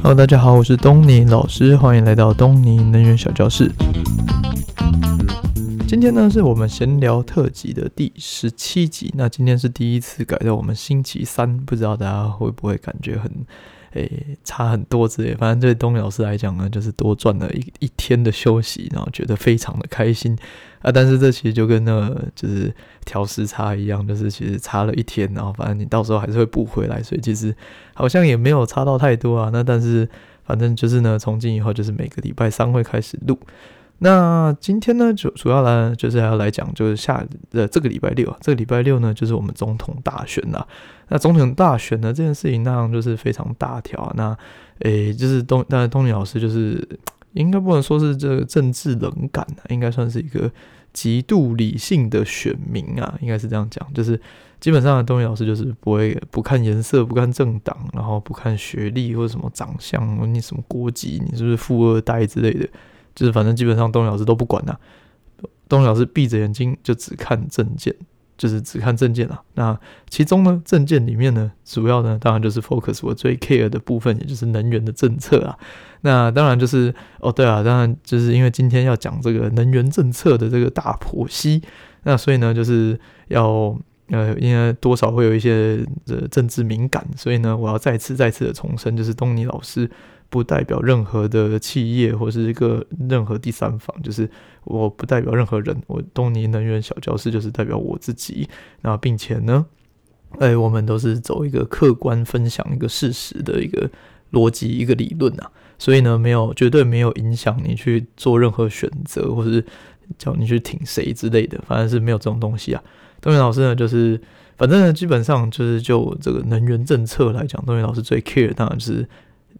Hello，大家好，我是东尼老师，欢迎来到东尼能源小教室。今天呢，是我们闲聊特辑的第十七集。那今天是第一次改到我们星期三，不知道大家会不会感觉很。诶、差很多之类，反正对东尼老师来讲呢，就是多赚了一一天的休息，然后觉得非常的开心啊。但是这其实就跟那个就是调时差一样，就是其实差了一天，然后反正你到时候还是会补回来，所以其实好像也没有差到太多啊。那但是反正就是呢，从今以后就是每个礼拜三会开始录。那今天呢，主主要来就是还要来讲，就是下呃这个礼拜六啊，这个礼拜六呢，就是我们总统大选啦。那总统大选呢这件事情，当然就是非常大条啊。那诶，就是东那东尼老师就是应该不能说是这个政治冷感啊，应该算是一个极度理性的选民啊，应该是这样讲。就是基本上东尼老师就是不会不看颜色，不看政党，然后不看学历或者什么长相，你什么国籍，你是不是富二代之类的。就是反正基本上东尼老师都不管呐、啊，东尼老师闭着眼睛就只看证件，就是只看政见啊。那其中呢，证件里面呢，主要呢当然就是 focus 我最 care 的部分，也就是能源的政策啊。那当然就是哦，对啊，当然就是因为今天要讲这个能源政策的这个大剖析，那所以呢就是要呃，因为多少会有一些呃政治敏感，所以呢我要再次再次的重申，就是东尼老师。不代表任何的企业或是一个任何第三方，就是我不代表任何人。我东尼能源小教室就是代表我自己，那并且呢，哎，我们都是走一个客观分享一个事实的一个逻辑一个理论啊，所以呢，没有绝对没有影响你去做任何选择，或是叫你去挺谁之类的，反正是没有这种东西啊。东尼老师呢，就是反正呢，基本上就是就这个能源政策来讲，东尼老师最 care 当然就是。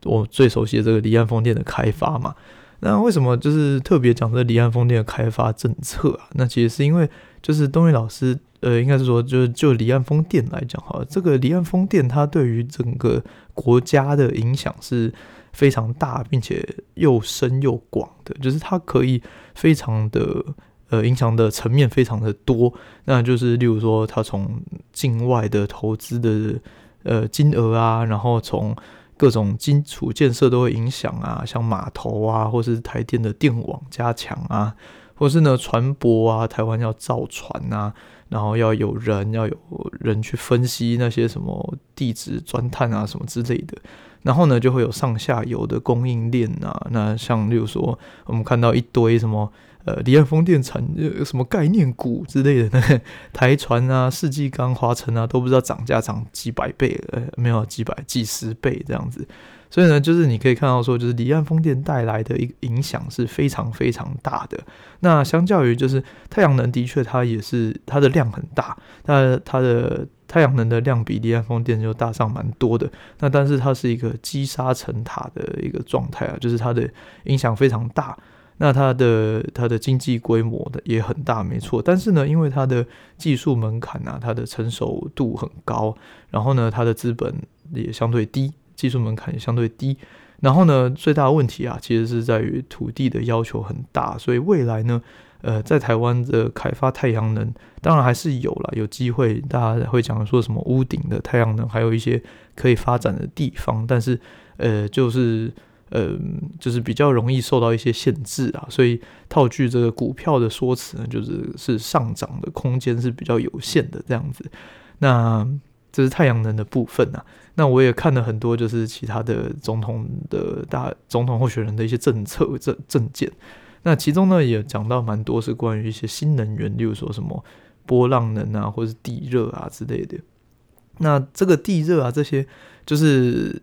我最熟悉的这个离岸风电的开发嘛，那为什么就是特别讲这离岸风电的开发政策啊？那其实是因为就是东尼老师，呃，应该是说就是就离岸风电来讲哈，这个离岸风电它对于整个国家的影响是非常大，并且又深又广的，就是它可以非常的呃影响的层面非常的多，那就是例如说它从境外的投资的呃金额啊，然后从各种基础建设都会影响啊，像码头啊，或是台电的电网加强啊，或是呢船舶啊，台湾要造船啊，然后要有人，要有人去分析那些什么地质钻探啊什么之类的，然后呢就会有上下游的供应链啊，那像例如说我们看到一堆什么。呃，离岸风电产有什么概念股之类的，那 个台船啊、世纪钢、华晨啊，都不知道涨价涨几百倍，呃，没有几百、几十倍这样子。所以呢，就是你可以看到说，就是离岸风电带来的一个影响是非常非常大的。那相较于就是太阳能，的确它也是它的量很大，那它的太阳能的量比离岸风电就大上蛮多的。那但是它是一个积沙成塔的一个状态啊，就是它的影响非常大。那它的它的经济规模的也很大，没错。但是呢，因为它的技术门槛啊，它的成熟度很高，然后呢，它的资本也相对低，技术门槛也相对低。然后呢，最大的问题啊，其实是在于土地的要求很大。所以未来呢，呃，在台湾的开发太阳能，当然还是有了，有机会，大家会讲说什么屋顶的太阳能，还有一些可以发展的地方。但是，呃，就是。呃，就是比较容易受到一些限制啊，所以套句这个股票的说辞呢，就是是上涨的空间是比较有限的这样子。那这是太阳能的部分啊。那我也看了很多，就是其他的总统的大总统候选人的一些政策政政见。那其中呢，也讲到蛮多是关于一些新能源，例如说什么波浪能啊，或是地热啊之类的。那这个地热啊，这些就是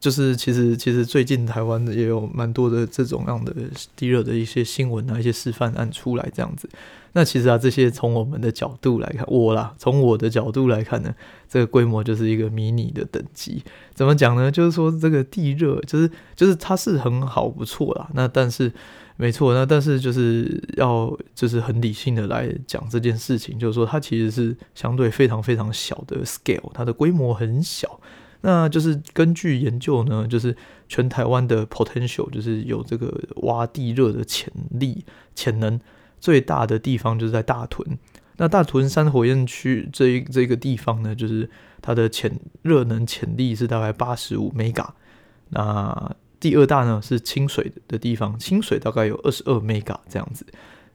就是其实其实最近台湾也有蛮多的这种样的地热的一些新闻啊，一些示范案出来这样子。那其实啊，这些从我们的角度来看，我啦，从我的角度来看呢，这个规模就是一个迷你的等级。怎么讲呢？就是说这个地热，就是就是它是很好不错啦。那但是。没错，那但是就是要就是很理性的来讲这件事情，就是说它其实是相对非常非常小的 scale，它的规模很小。那就是根据研究呢，就是全台湾的 potential，就是有这个挖地热的潜力潜能最大的地方就是在大屯。那大屯山火焰区这一这个地方呢，就是它的潜热能潜力是大概八十五 mega。那第二大呢是清水的地方，清水大概有二十二 mega 这样子。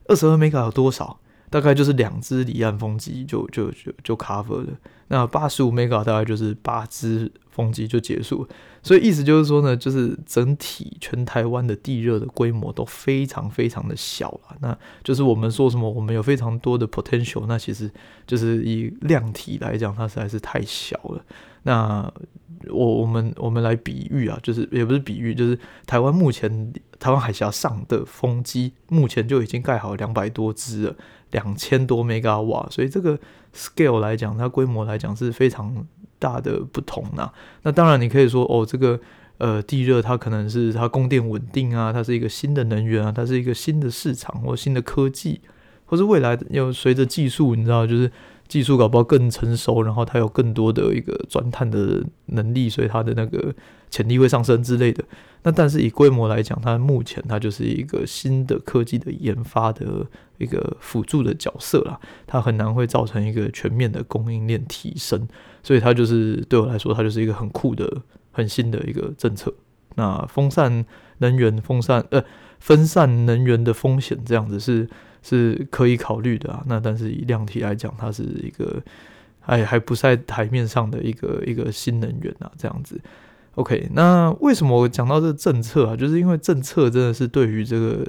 二十二 mega 有多少？大概就是两只离岸风机就就就就 cover 了。那八十五 mega 大概就是八只风机就结束。所以意思就是说呢，就是整体全台湾的地热的规模都非常非常的小了。那就是我们说什么，我们有非常多的 potential，那其实就是以量体来讲，它实在是太小了。那我我们我们来比喻啊，就是也不是比喻，就是台湾目前台湾海峡上的风机目前就已经盖好两百多只了，两千多 mega 瓦，所以这个 scale 来讲，它规模来讲是非常大的不同呐。那当然你可以说哦，这个呃地热它可能是它供电稳定啊，它是一个新的能源啊，它是一个新的市场或新的科技，或是未来又随着技术，你知道就是。技术搞不好更成熟，然后它有更多的一个钻探的能力，所以它的那个潜力会上升之类的。那但是以规模来讲，它目前它就是一个新的科技的研发的一个辅助的角色啦，它很难会造成一个全面的供应链提升。所以它就是对我来说，它就是一个很酷的、很新的一个政策。那风扇能源、风扇呃分散能源的风险这样子是。是可以考虑的啊，那但是以量体来讲，它是一个还还不在台面上的一个一个新能源啊，这样子。OK，那为什么我讲到这个政策啊？就是因为政策真的是对于这个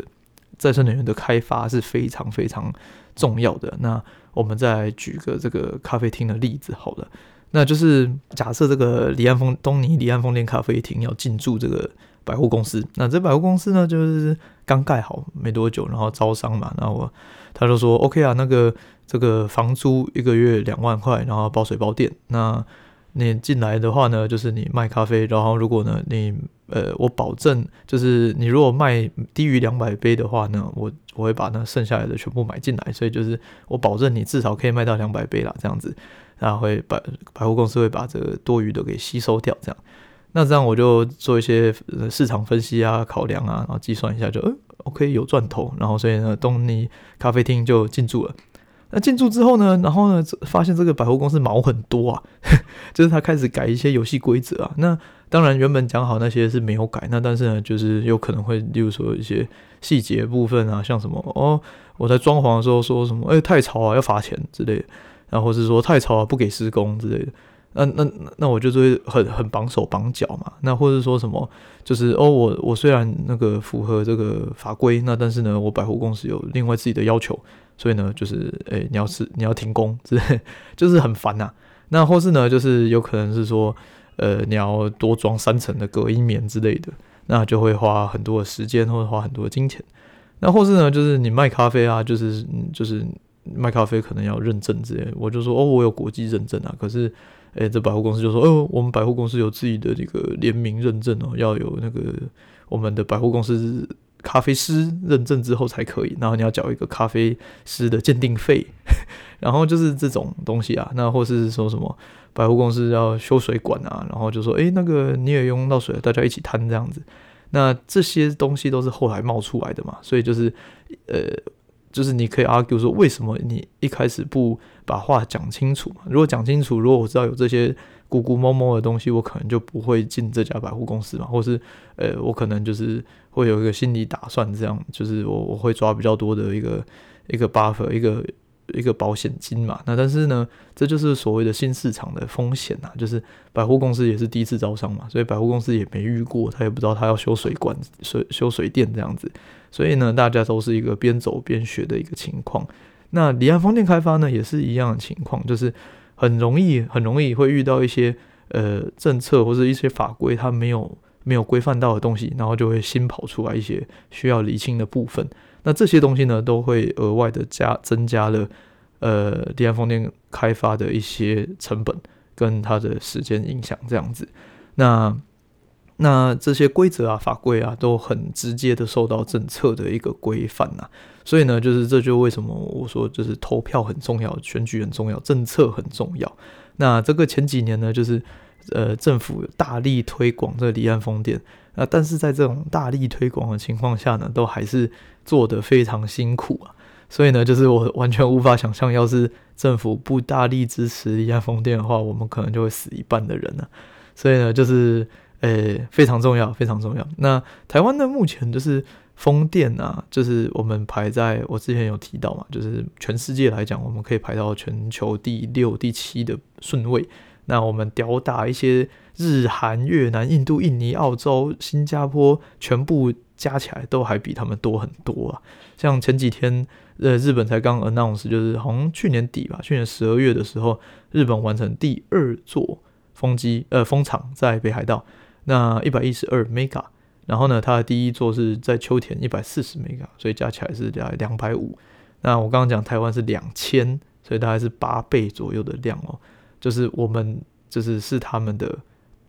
再生能源的开发是非常非常重要的。那我们再举个这个咖啡厅的例子好了，那就是假设这个离岸风东尼离岸风电咖啡厅要进驻这个。百货公司，那这百货公司呢，就是刚盖好没多久，然后招商嘛，然后他就说 OK 啊，那个这个房租一个月两万块，然后包水包电。那你进来的话呢，就是你卖咖啡，然后如果呢你呃我保证，就是你如果卖低于两百杯的话呢，我我会把那剩下来的全部买进来，所以就是我保证你至少可以卖到两百杯啦，这样子，然后会百百货公司会把这个多余的给吸收掉，这样。那这样我就做一些市场分析啊、考量啊，然后计算一下就，就呃 OK 有赚头，然后所以呢，东尼咖啡厅就进驻了。那进驻之后呢，然后呢，发现这个百货公司毛很多啊，就是他开始改一些游戏规则啊。那当然原本讲好那些是没有改，那但是呢，就是有可能会，例如说一些细节部分啊，像什么哦，我在装潢的时候说什么，哎，太吵啊，要罚钱之类的，然后是说太吵啊，不给施工之类的。那那那我就是会很很绑手绑脚嘛，那或者说什么，就是哦，我我虽然那个符合这个法规，那但是呢，我百货公司有另外自己的要求，所以呢，就是诶，你要是你要停工之类，就是很烦呐、那或是呢，就是有可能是说，呃，你要多装三层的隔音棉之类的，那就会花很多的时间或者花很多金钱。那或是呢，就是你卖咖啡啊，就是就是卖咖啡可能要认证之类，我就说哦，我有国际认证啊，可是。诶，这百货公司就说：“哦，我们百货公司有自己的这个联名认证哦，要有那个我们的百货公司咖啡师认证之后才可以。然后你要缴一个咖啡师的鉴定费，然后就是这种东西啊。那或是说什么百货公司要修水管啊，然后就说：诶，那个你也用到水，大家一起摊这样子。那这些东西都是后来冒出来的嘛，所以就是呃。”就是你可以 argue 说，为什么你一开始不把话讲清楚嘛？如果讲清楚，如果我知道有这些咕咕摸摸的东西，我可能就不会进这家百货公司嘛，或是呃，我可能就是会有一个心理打算，这样就是我我会抓比较多的一个一个 buffer 一个。一个保险金嘛，那但是呢，这就是所谓的新市场的风险呐，就是百货公司也是第一次招商嘛，所以百货公司也没遇过，他也不知道他要修水管、水修水电这样子，所以呢，大家都是一个边走边学的一个情况。那离岸风电开发呢，也是一样的情况，就是很容易很容易会遇到一些呃政策或者一些法规，它没有没有规范到的东西，然后就会新跑出来一些需要厘清的部分。那这些东西呢，都会额外的加增加了，呃，离岸风电开发的一些成本跟它的时间影响这样子。那那这些规则啊、法规啊，都很直接的受到政策的一个规范呐。所以呢，就是这就为什么我说，就是投票很重要，选举很重要，政策很重要。那这个前几年呢，就是呃，政府大力推广这个离岸风电。那但是在这种大力推广的情况下呢，都还是做得非常辛苦啊。所以呢，就是我完全无法想象，要是政府不大力支持离岸风电的话，我们可能就会死一半的人了。所以呢，就是诶非常重要，非常重要。那台湾呢，目前就是风电啊，就是我们排在我之前有提到嘛，就是全世界来讲，我们可以排到全球第六、第七的顺位。那我们吊打一些日韩、越南、印度、印尼、澳洲、新加坡，全部加起来都还比他们多很多啊。像前几天，呃，日本才刚 announce，就是好像去年底吧，去年十二月的时候，日本完成第二座风机，呃，风场在北海道，那一百一十二 mega，然后呢，它的第一座是在秋田一百四十 mega，所以加起来是在两百五。那我刚刚讲台湾是两千，所以大概是八倍左右的量哦，就是我们就是是他们的。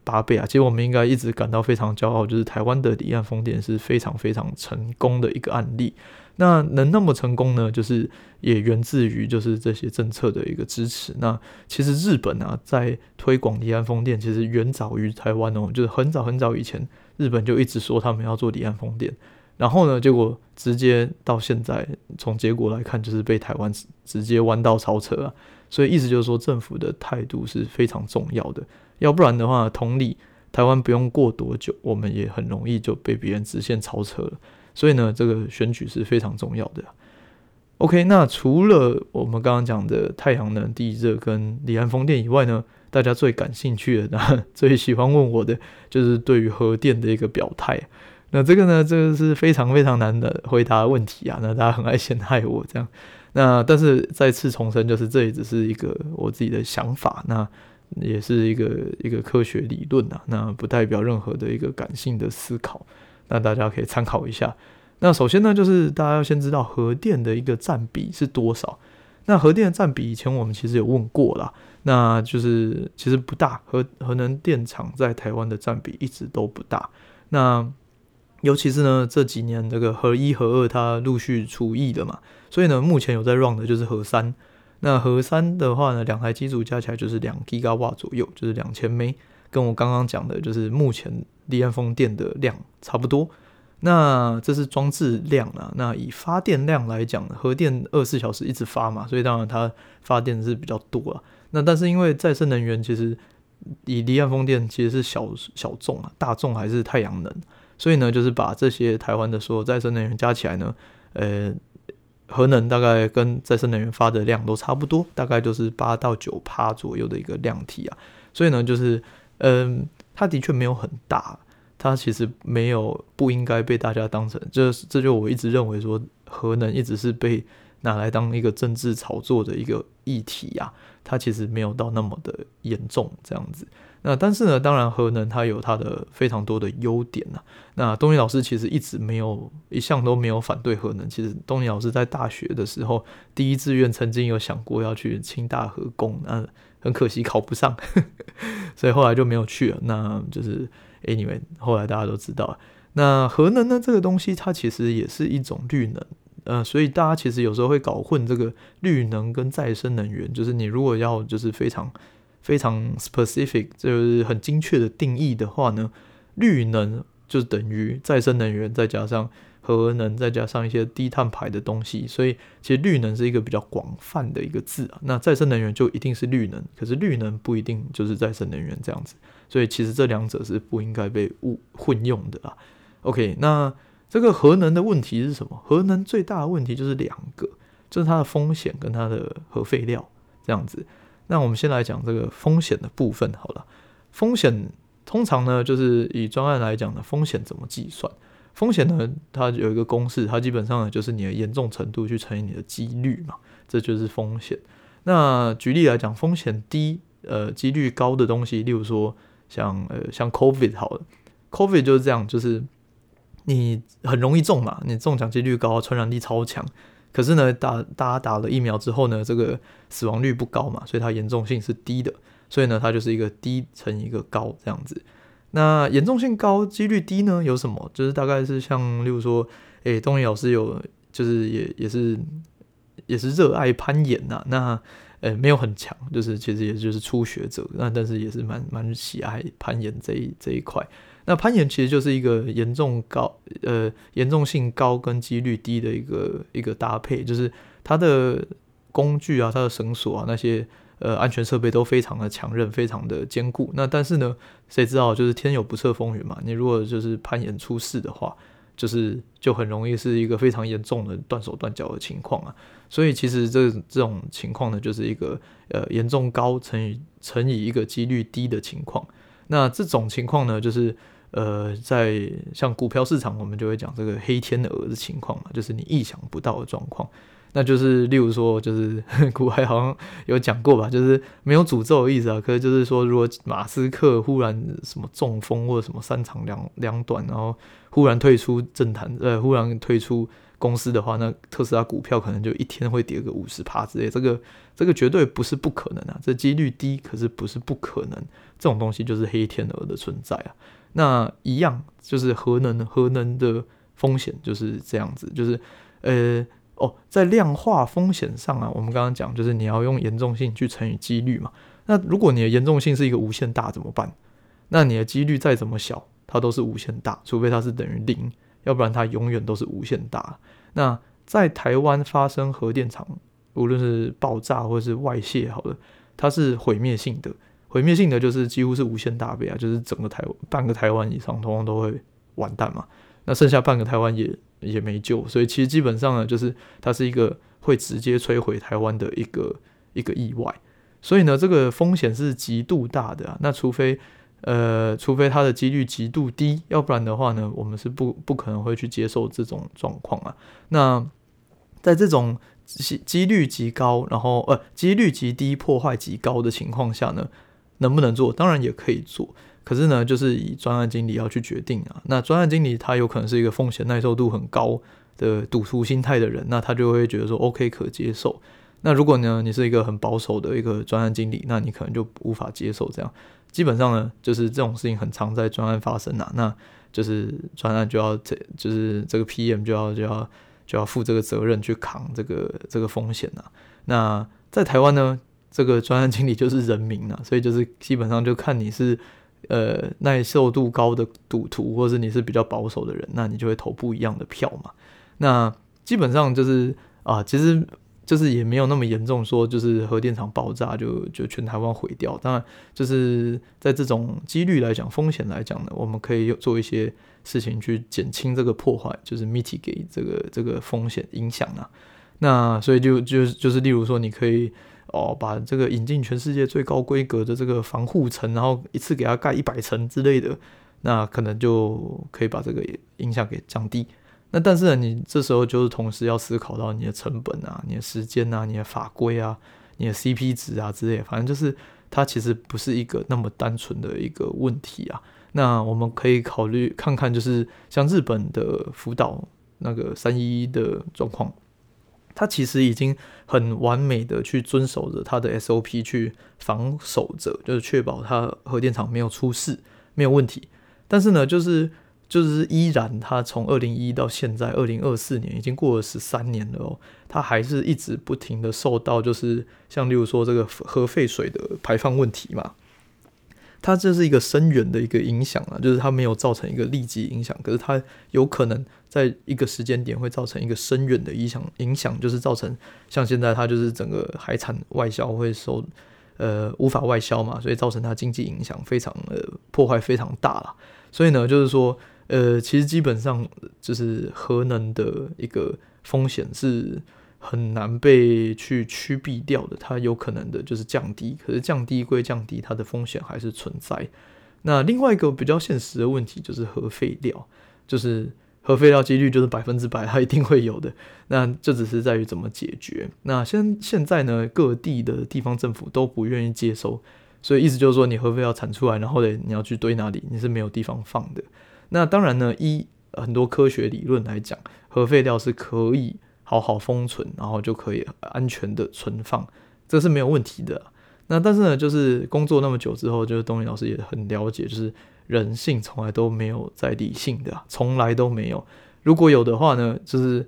八倍啊！其实我们应该一直感到非常骄傲，就是台湾的离岸风电是非常非常成功的一个案例。那能那么成功呢？就是也源自于就是这些政策的一个支持。那其实日本啊，在推广离岸风电，其实远早于台湾哦，就是很早很早以前，日本就一直说他们要做离岸风电。然后呢，结果直接到现在，从结果来看，就是被台湾直接弯道超车啊。所以意思就是说，政府的态度是非常重要的。要不然的话，同理，台湾不用过多久，我们也很容易就被别人直线超车了。所以呢，这个选举是非常重要的。OK，那除了我们刚刚讲的太阳能、地热跟离岸风电以外呢，大家最感兴趣的、最喜欢问我的，就是对于核电的一个表态。那这个呢，这个是非常非常难的回答问题啊。那大家很爱陷害我这样。那但是再次重申，就是这也只是一个我自己的想法。那也是一个一个科学理论啊，那不代表任何的一个感性的思考，那大家可以参考一下。那首先呢，就是大家要先知道核电的一个占比是多少。那核电的占比以前我们其实有问过啦，那就是其实不大，核核能电厂在台湾的占比一直都不大。那尤其是呢这几年这个核一核二它陆续除役了嘛，所以呢目前有在 run 的就是核三。那核三的话呢，两台机组加起来就是两 G 瓦左右，就是两千枚，跟我刚刚讲的，就是目前离岸风电的量差不多。那这是装置量啊。那以发电量来讲，核电二十四小时一直发嘛，所以当然它发电是比较多啊。那但是因为再生能源其实以离岸风电其实是小小众啊，大众还是太阳能，所以呢，就是把这些台湾的所有再生能源加起来呢，呃。核能大概跟再生能源发的量都差不多，大概就是八到九趴左右的一个量体啊，所以呢，就是嗯，它的确没有很大，它其实没有不应该被大家当成，这这就我一直认为说，核能一直是被拿来当一个政治炒作的一个议题啊，它其实没有到那么的严重这样子。那但是呢，当然核能它有它的非常多的优点呐、啊。那东尼老师其实一直没有一向都没有反对核能。其实东尼老师在大学的时候，第一志愿曾经有想过要去清大核工，那很可惜考不上，所以后来就没有去了。那就是 anyway，后来大家都知道，那核能呢这个东西它其实也是一种绿能，呃，所以大家其实有时候会搞混这个绿能跟再生能源。就是你如果要就是非常。非常 specific，就是很精确的定义的话呢，绿能就等于再生能源，再加上核能，再加上一些低碳排的东西，所以其实绿能是一个比较广泛的一个字啊。那再生能源就一定是绿能，可是绿能不一定就是再生能源这样子，所以其实这两者是不应该被误混用的啊。OK，那这个核能的问题是什么？核能最大的问题就是两个，就是它的风险跟它的核废料这样子。那我们先来讲这个风险的部分好了。风险通常呢，就是以专案来讲的风险怎么计算？风险呢，它有一个公式，它基本上呢就是你的严重程度去乘以你的几率嘛，这就是风险。那举例来讲，风险低，呃，几率高的东西，例如说像呃像 COVID 好了，COVID 就是这样，就是你很容易中嘛，你中奖几率高，传染力超强。可是呢，打大家打了疫苗之后呢，这个死亡率不高嘛，所以它严重性是低的，所以呢，它就是一个低乘一个高这样子。那严重性高，几率低呢？有什么？就是大概是像，例如说，诶，东尼老师有，就是也也是也是热爱攀岩呐、那呃没有很强，就是其实也就是初学者，那但是也是蛮蛮喜爱攀岩这一这一块。那攀岩其实就是一个严重高，呃，严重性高跟几率低的一个一个搭配，就是它的工具啊，它的绳索啊，那些呃安全设备都非常的强韧，非常的坚固。那但是呢，谁知道就是天有不测风云嘛？你如果就是攀岩出事的话，就是就很容易是一个非常严重的断手断脚的情况啊。所以其实这这种情况呢，就是一个呃严重高乘以乘以一个几率低的情况。那这种情况呢，就是。呃，在像股票市场，我们就会讲这个黑天鹅的情况嘛，就是你意想不到的状况。那就是例如说，就是 股海好像有讲过吧，就是没有诅咒的意思啊。可是就是说，如果马斯克忽然什么中风或者什么三长两两短，然后忽然退出政坛，呃，忽然退出公司的话，那特斯拉股票可能就一天会跌个五十趴之类。这个这个绝对不是不可能啊，这几率低，可是不是不可能。这种东西就是黑天鹅的存在啊。那一样就是核能，核能的风险就是这样子，就是呃哦，在量化风险上啊，我们刚刚讲就是你要用严重性去乘以几率嘛。那如果你的严重性是一个无限大怎么办？那你的几率再怎么小，它都是无限大，除非它是等于零，要不然它永远都是无限大。那在台湾发生核电厂，无论是爆炸或是外泄，好了，它是毁灭性的。毁灭性的就是几乎是无限大倍啊，就是整个台半个台湾以上，通通都会完蛋嘛。那剩下半个台湾也也没救，所以其实基本上呢，就是它是一个会直接摧毁台湾的一个一个意外。所以呢，这个风险是极度大的啊。那除非呃，除非它的几率极度低，要不然的话呢，我们是不不可能会去接受这种状况啊。那在这种几几率极高，然后呃几率极低、破坏极高的情况下呢，能不能做？当然也可以做，可是呢，就是以专案经理要去决定啊。那专案经理他有可能是一个风险耐受度很高的赌徒心态的人，那他就会觉得说 OK 可接受。那如果呢，你是一个很保守的一个专案经理，那你可能就无法接受这样。基本上呢，就是这种事情很常在专案发生啊。那就是专案就要这，就是这个 PM 就要就要就要负这个责任去扛这个这个风险啊。那在台湾呢？这个专案经理就是人民啊，所以就是基本上就看你是呃耐受度高的赌徒，或是你是比较保守的人，那你就会投不一样的票嘛。那基本上就是啊，其实就是也没有那么严重，说就是核电厂爆炸就就全台湾毁掉。当然，就是在这种几率来讲、风险来讲呢，我们可以做一些事情去减轻这个破坏，就是 mitigate 这个这个风险影响啊。那所以就就就是例如说，你可以。哦，把这个引进全世界最高规格的这个防护层，然后一次给它盖一百层之类的，那可能就可以把这个影响给降低。那但是呢，你这时候就是同时要思考到你的成本啊、你的时间啊、你的法规啊、你的 CP 值啊之类，反正就是它其实不是一个那么单纯的一个问题啊。那我们可以考虑看看，就是像日本的福岛那个三一一的状况。他其实已经很完美的去遵守着他的 SOP 去防守着，就是确保他核电厂没有出事，没有问题。但是呢，就是就是依然，他从二零一一到现在二零二四年，已经过了十三年了哦，他还是一直不停的受到，就是像例如说这个核废水的排放问题嘛。它这是一个深远的一个影响啊，就是它没有造成一个立即影响，可是它有可能在一个时间点会造成一个深远的影响，影响就是造成像现在它就是整个海产外销会受呃无法外销嘛，所以造成它经济影响非常呃破坏非常大了。所以呢，就是说呃其实基本上就是核能的一个风险是。很难被去驱避掉的，它有可能的就是降低，可是降低归降低，它的风险还是存在。那另外一个比较现实的问题就是核废料，就是 核废料几率就是百分之百，它一定会有的。那这只是在于怎么解决。那现现在呢，各地的地方政府都不愿意接收，所以意思就是说，你核废料产出来，然后呢，你要去堆哪里，你是没有地方放的。那当然呢，一很多科学理论来讲，核废料是可以。好好封存，然后就可以安全的存放，这是没有问题的。那但是呢，就是工作那么久之后，就是东尼老师也很了解，就是人性从来都没有在理性的，从来都没有。如果有的话呢，就是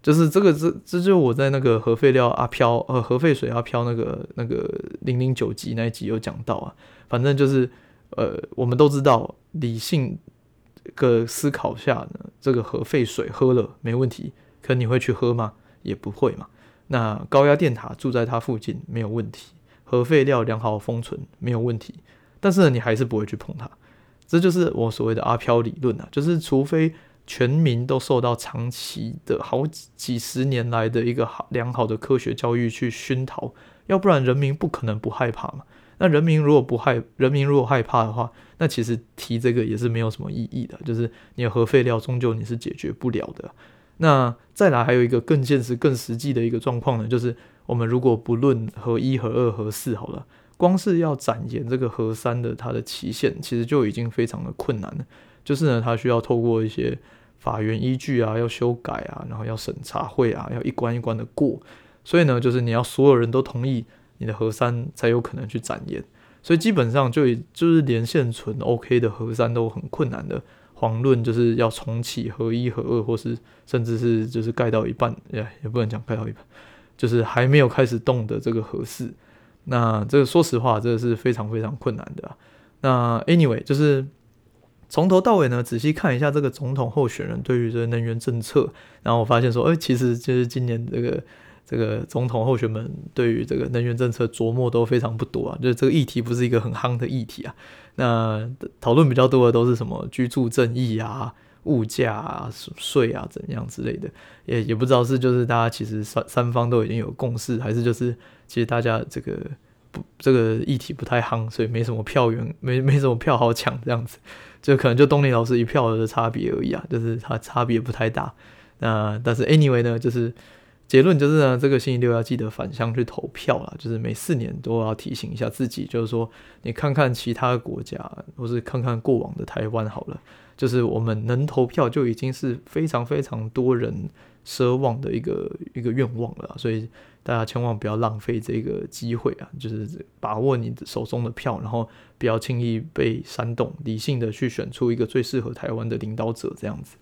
就是这个这这就我在那个核废料阿飘呃核废水阿飘那个那个零零九集那一集有讲到啊。反正就是呃我们都知道，理性个思考下呢，这个核废水喝了没问题。可你会去喝吗？也不会嘛。那高压电塔住在它附近没有问题，核废料良好封存没有问题，但是，你还是不会去碰它。这就是我所谓的阿飘理论啊，就是除非全民都受到长期的好几十年来的一个好良好的科学教育去熏陶，要不然人民不可能不害怕嘛。那人民如果不害，人民如果害怕的话，那其实提这个也是没有什么意义的。就是你核废料终究你是解决不了的。那再来还有一个更现实、更实际的一个状况呢，就是我们如果不论核一、核二、核四好了，光是要展延这个核三的它的期限，其实就已经非常的困难了。就是呢，它需要透过一些法源依据啊，要修改啊，然后要审查会啊，要一关一关的过。所以呢，就是你要所有人都同意。你的核三才有可能去展延，所以基本上就就是连现存 OK 的核三都很困难的，遑论就是要重启合一、合二，或是甚至是就是盖到一半，也也不能讲盖到一半，就是还没有开始动的这个核四，那这个说实话，这个是非常非常困难的。那 anyway，就是从头到尾呢，仔细看一下这个总统候选人对于这个能源政策，然后我发现说，哎，其实就是今年这个。这个总统候选们对于这个能源政策琢磨都非常不多啊，就是这个议题不是一个很夯的议题啊。那讨论比较多的都是什么居住正义啊、物价啊、税啊怎样之类的，也也不知道是就是大家其实三三方都已经有共识，还是就是其实大家这个不这个议题不太夯，所以没什么票源，没没什么票好抢这样子，就可能就东尼老师一票的差别而已啊，就是它差别不太大。那但是 anyway 呢，就是。结论就是呢，这个星期六要记得返乡去投票啦，就是每四年都要提醒一下自己，就是说你看看其他国家，或是看看过往的台湾好了，就是我们能投票就已经是非常非常多人奢望的一个一个愿望了，所以大家千万不要浪费这个机会啊，就是把握你手中的票，然后不要轻易被煽动，理性的去选出一个最适合台湾的领导者，这样子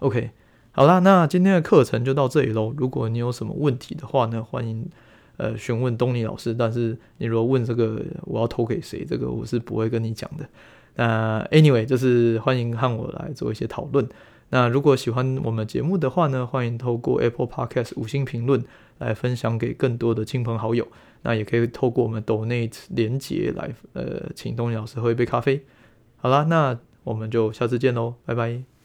，OK。好啦，那今天的课程就到这里喽。如果你有什么问题的话呢，欢迎呃询问东尼老师。但是你如果问这个我要投给谁，这个我是不会跟你讲的。那 anyway，就是欢迎和我来做一些讨论。那如果喜欢我们节目的话呢，欢迎透过 Apple Podcast 五星评论来分享给更多的亲朋好友。那也可以透过我们 Donate 连结来呃请东尼老师喝一杯咖啡。好啦，那我们就下次见喽，拜拜。